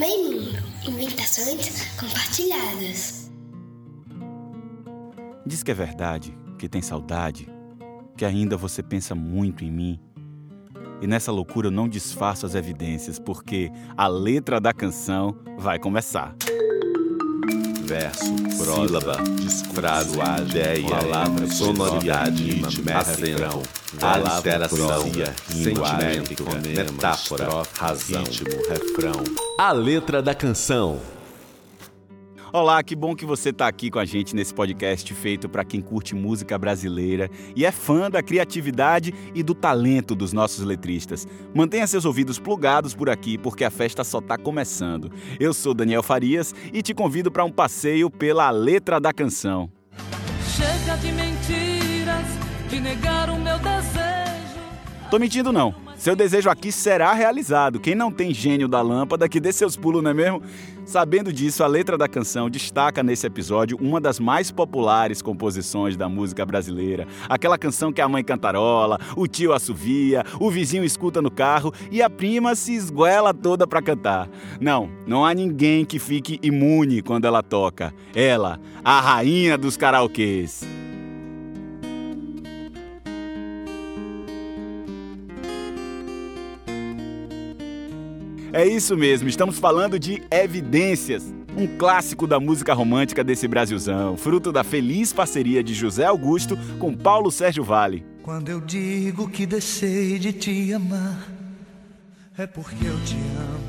Meio Mundo Inventações compartilhadas. Diz que é verdade, que tem saudade, que ainda você pensa muito em mim. E nessa loucura eu não disfarço as evidências, porque a letra da canção vai começar verso, sílaba, frase, ideia, palavra, sonoridade, acento, alteração, sentimento, metáfora, razão, ritmo, refrão. A letra da canção. Olá, que bom que você está aqui com a gente nesse podcast feito para quem curte música brasileira e é fã da criatividade e do talento dos nossos letristas. Mantenha seus ouvidos plugados por aqui porque a festa só está começando. Eu sou Daniel Farias e te convido para um passeio pela letra da canção. Chega de mentiras, de negar o meu desejo. Tô mentindo não. Seu desejo aqui será realizado. Quem não tem gênio da lâmpada, que dê seus pulos, não é mesmo? Sabendo disso, a letra da canção destaca nesse episódio uma das mais populares composições da música brasileira. Aquela canção que a mãe cantarola, o tio assovia, o vizinho escuta no carro e a prima se esguela toda para cantar. Não, não há ninguém que fique imune quando ela toca. Ela, a rainha dos karaokês. É isso mesmo, estamos falando de Evidências, um clássico da música romântica desse Brasilzão, fruto da feliz parceria de José Augusto com Paulo Sérgio Vale. Quando eu digo que deixei de te amar, é porque eu te amo.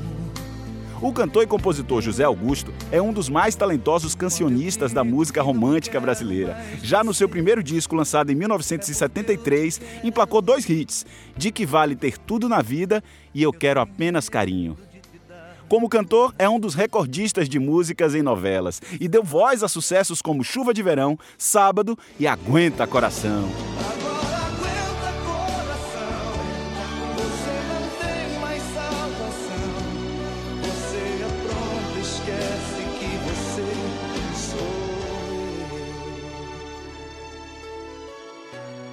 O cantor e compositor José Augusto é um dos mais talentosos cancionistas da música romântica brasileira. Já no seu primeiro disco, lançado em 1973, emplacou dois hits: De que vale ter tudo na vida e Eu quero apenas carinho. Como cantor, é um dos recordistas de músicas em novelas e deu voz a sucessos como Chuva de Verão, Sábado e Aguenta Coração.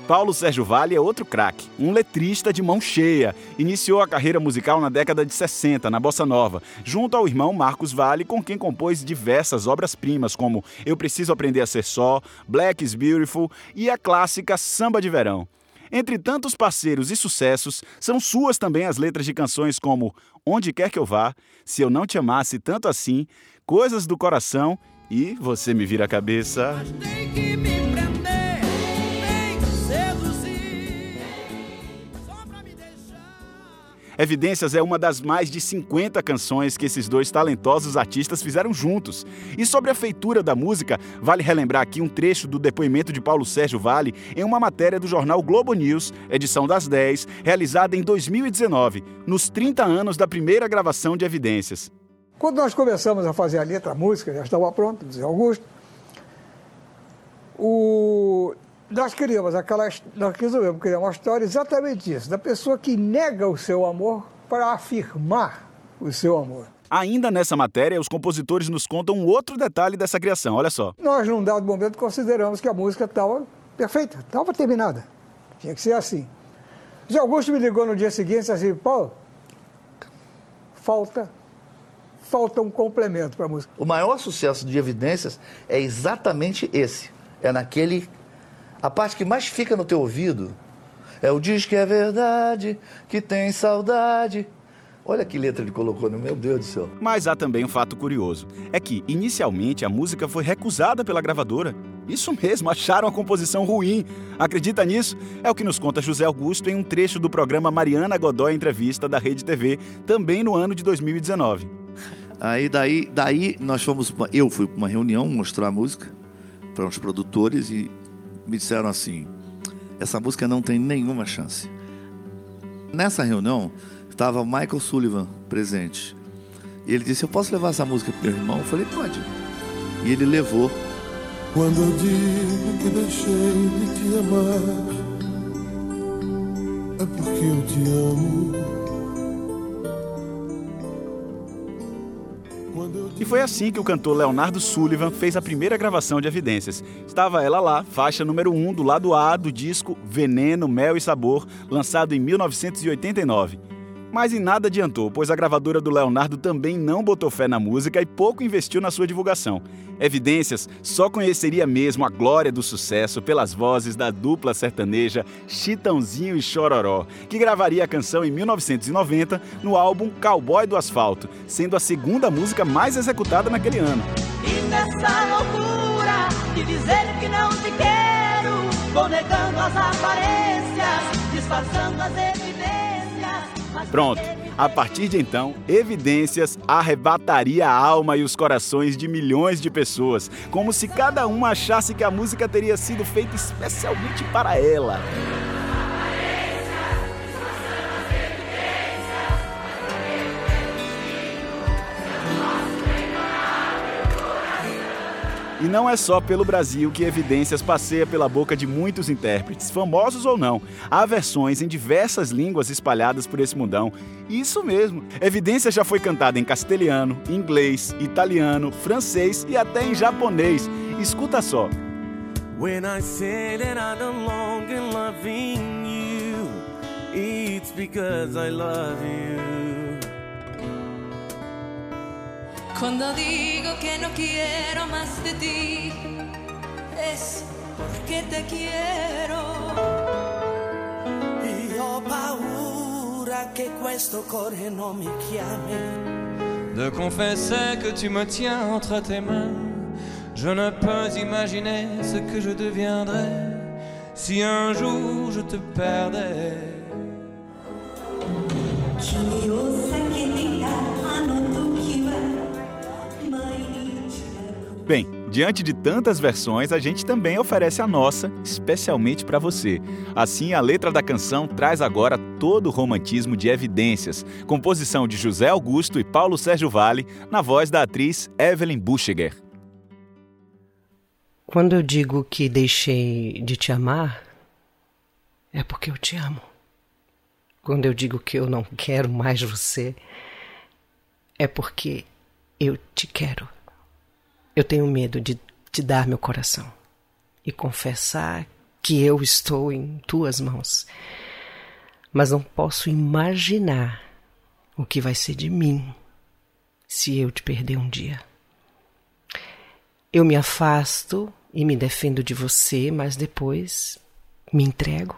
Paulo Sérgio Vale é outro craque, um letrista de mão cheia. Iniciou a carreira musical na década de 60, na Bossa Nova, junto ao irmão Marcos Vale, com quem compôs diversas obras-primas, como Eu Preciso Aprender a Ser Só, Black is Beautiful e a clássica Samba de Verão. Entre tantos parceiros e sucessos, são suas também as letras de canções como Onde Quer Que Eu Vá, Se Eu Não Te Amasse Tanto Assim, Coisas do Coração e Você Me Vira a Cabeça. Evidências é uma das mais de 50 canções que esses dois talentosos artistas fizeram juntos. E sobre a feitura da música, vale relembrar aqui um trecho do depoimento de Paulo Sérgio Vale em uma matéria do jornal Globo News, edição das 10, realizada em 2019, nos 30 anos da primeira gravação de Evidências. Quando nós começamos a fazer a letra, a música, já estava pronta, Zé Augusto, o nós queríamos aquela, nós resolvemos criar uma história exatamente isso, da pessoa que nega o seu amor para afirmar o seu amor. Ainda nessa matéria, os compositores nos contam um outro detalhe dessa criação, olha só. Nós, num dado momento, consideramos que a música estava perfeita, estava terminada. Tinha que ser assim. Zé Augusto me ligou no dia seguinte e disse assim, Paulo, falta falta um complemento para a música. O maior sucesso de Evidências é exatamente esse. É naquele a parte que mais fica no teu ouvido é o diz que é verdade, que tem saudade. Olha que letra ele colocou, meu Deus do céu. Mas há também um fato curioso. É que, inicialmente, a música foi recusada pela gravadora. Isso mesmo, acharam a composição ruim. Acredita nisso? É o que nos conta José Augusto em um trecho do programa Mariana Godoy Entrevista da Rede TV, também no ano de 2019. Aí daí, daí nós fomos, eu fui para uma reunião mostrar a música para uns produtores e me disseram assim: essa música não tem nenhuma chance. Nessa reunião estava Michael Sullivan presente. E ele disse: Eu posso levar essa música para meu irmão? Eu falei: Pode. E ele levou. Quando eu digo que deixei de te amar, é porque eu te amo. E foi assim que o cantor Leonardo Sullivan fez a primeira gravação de Evidências. Estava ela lá, faixa número 1 um, do lado A do disco Veneno, Mel e Sabor, lançado em 1989. Mas em nada adiantou, pois a gravadora do Leonardo também não botou fé na música e pouco investiu na sua divulgação. Evidências só conheceria mesmo a glória do sucesso pelas vozes da dupla sertaneja Chitãozinho e Chororó, que gravaria a canção em 1990 no álbum Cowboy do Asfalto, sendo a segunda música mais executada naquele ano. E nessa loucura de dizer que não te quero, vou negando as aparências, disfarçando as evidências. Pronto. A partir de então, Evidências arrebataria a alma e os corações de milhões de pessoas, como se cada uma achasse que a música teria sido feita especialmente para ela. E não é só pelo Brasil que Evidências passeia pela boca de muitos intérpretes, famosos ou não. Há versões em diversas línguas espalhadas por esse mundão. Isso mesmo, Evidências já foi cantada em castelhano, inglês, italiano, francês e até em japonês. Escuta só. When I say that I'm no longer loving you, it's because I love you. Cuando digo que no quiero más de ti, es porque te quiero. Io ho paura che questo cuore non mi chiami. De confesser que tu me tiens entre tes mains, je ne peux imaginer ce que je deviendrais si un jour je te perdais. Bem, diante de tantas versões, a gente também oferece a nossa, especialmente para você. Assim, a letra da canção traz agora todo o romantismo de Evidências, composição de José Augusto e Paulo Sérgio Vale, na voz da atriz Evelyn Buchiger. Quando eu digo que deixei de te amar, é porque eu te amo. Quando eu digo que eu não quero mais você, é porque eu te quero. Eu tenho medo de te dar meu coração e confessar que eu estou em tuas mãos. Mas não posso imaginar o que vai ser de mim se eu te perder um dia. Eu me afasto e me defendo de você, mas depois me entrego.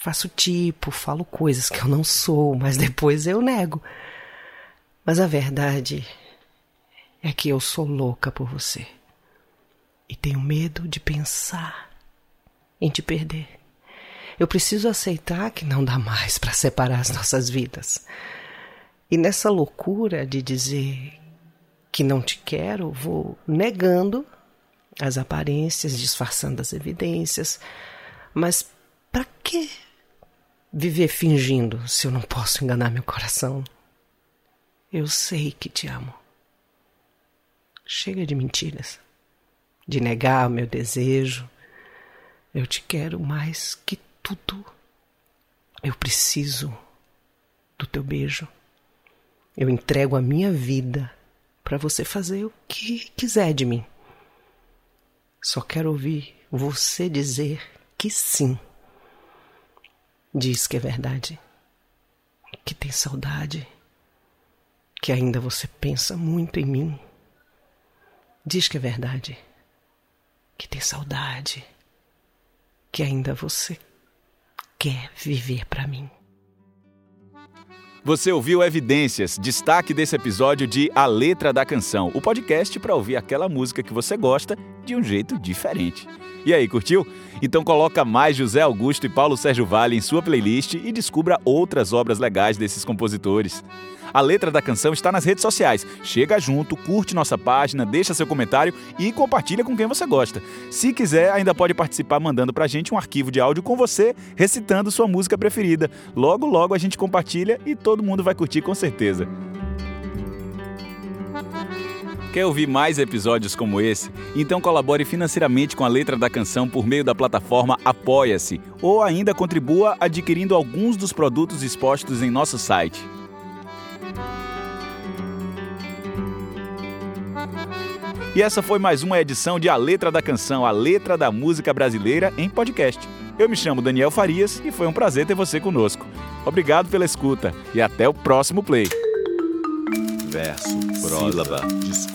Faço tipo, falo coisas que eu não sou, mas depois eu nego. Mas a verdade é que eu sou louca por você e tenho medo de pensar em te perder. Eu preciso aceitar que não dá mais para separar as nossas vidas. E nessa loucura de dizer que não te quero, vou negando as aparências, disfarçando as evidências. Mas para que viver fingindo se eu não posso enganar meu coração? Eu sei que te amo. Chega de mentiras, de negar o meu desejo. Eu te quero mais que tudo. Eu preciso do teu beijo. Eu entrego a minha vida para você fazer o que quiser de mim. Só quero ouvir você dizer que sim. Diz que é verdade, que tem saudade, que ainda você pensa muito em mim. Diz que é verdade, que tem saudade, que ainda você quer viver para mim. Você ouviu Evidências, destaque desse episódio de A Letra da Canção, o podcast para ouvir aquela música que você gosta de um jeito diferente. E aí, curtiu? Então coloca mais José Augusto e Paulo Sérgio Vale em sua playlist e descubra outras obras legais desses compositores. A letra da canção está nas redes sociais. Chega junto, curte nossa página, deixa seu comentário e compartilha com quem você gosta. Se quiser, ainda pode participar mandando pra gente um arquivo de áudio com você recitando sua música preferida. Logo, logo a gente compartilha e todo mundo vai curtir com certeza. Quer ouvir mais episódios como esse? Então colabore financeiramente com a letra da canção por meio da plataforma Apoia-se ou ainda contribua adquirindo alguns dos produtos expostos em nosso site. E essa foi mais uma edição de A Letra da Canção, a letra da música brasileira em podcast. Eu me chamo Daniel Farias e foi um prazer ter você conosco. Obrigado pela escuta e até o próximo play. Verso, sílaba,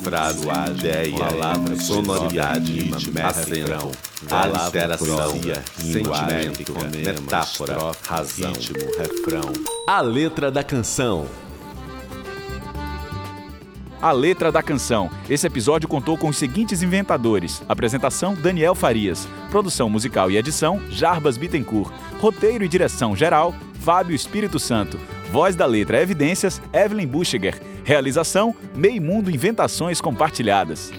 frase, ideia, palavra, sonoridade, acento, aliteração, sentimento, metáfora, razão, ritmo, refrão. A letra da canção. A letra da canção. Esse episódio contou com os seguintes inventadores: apresentação Daniel Farias, produção musical e edição Jarbas Bittencourt, roteiro e direção geral Fábio Espírito Santo, voz da letra Evidências Evelyn Buchiger, realização Meio Mundo Inventações Compartilhadas.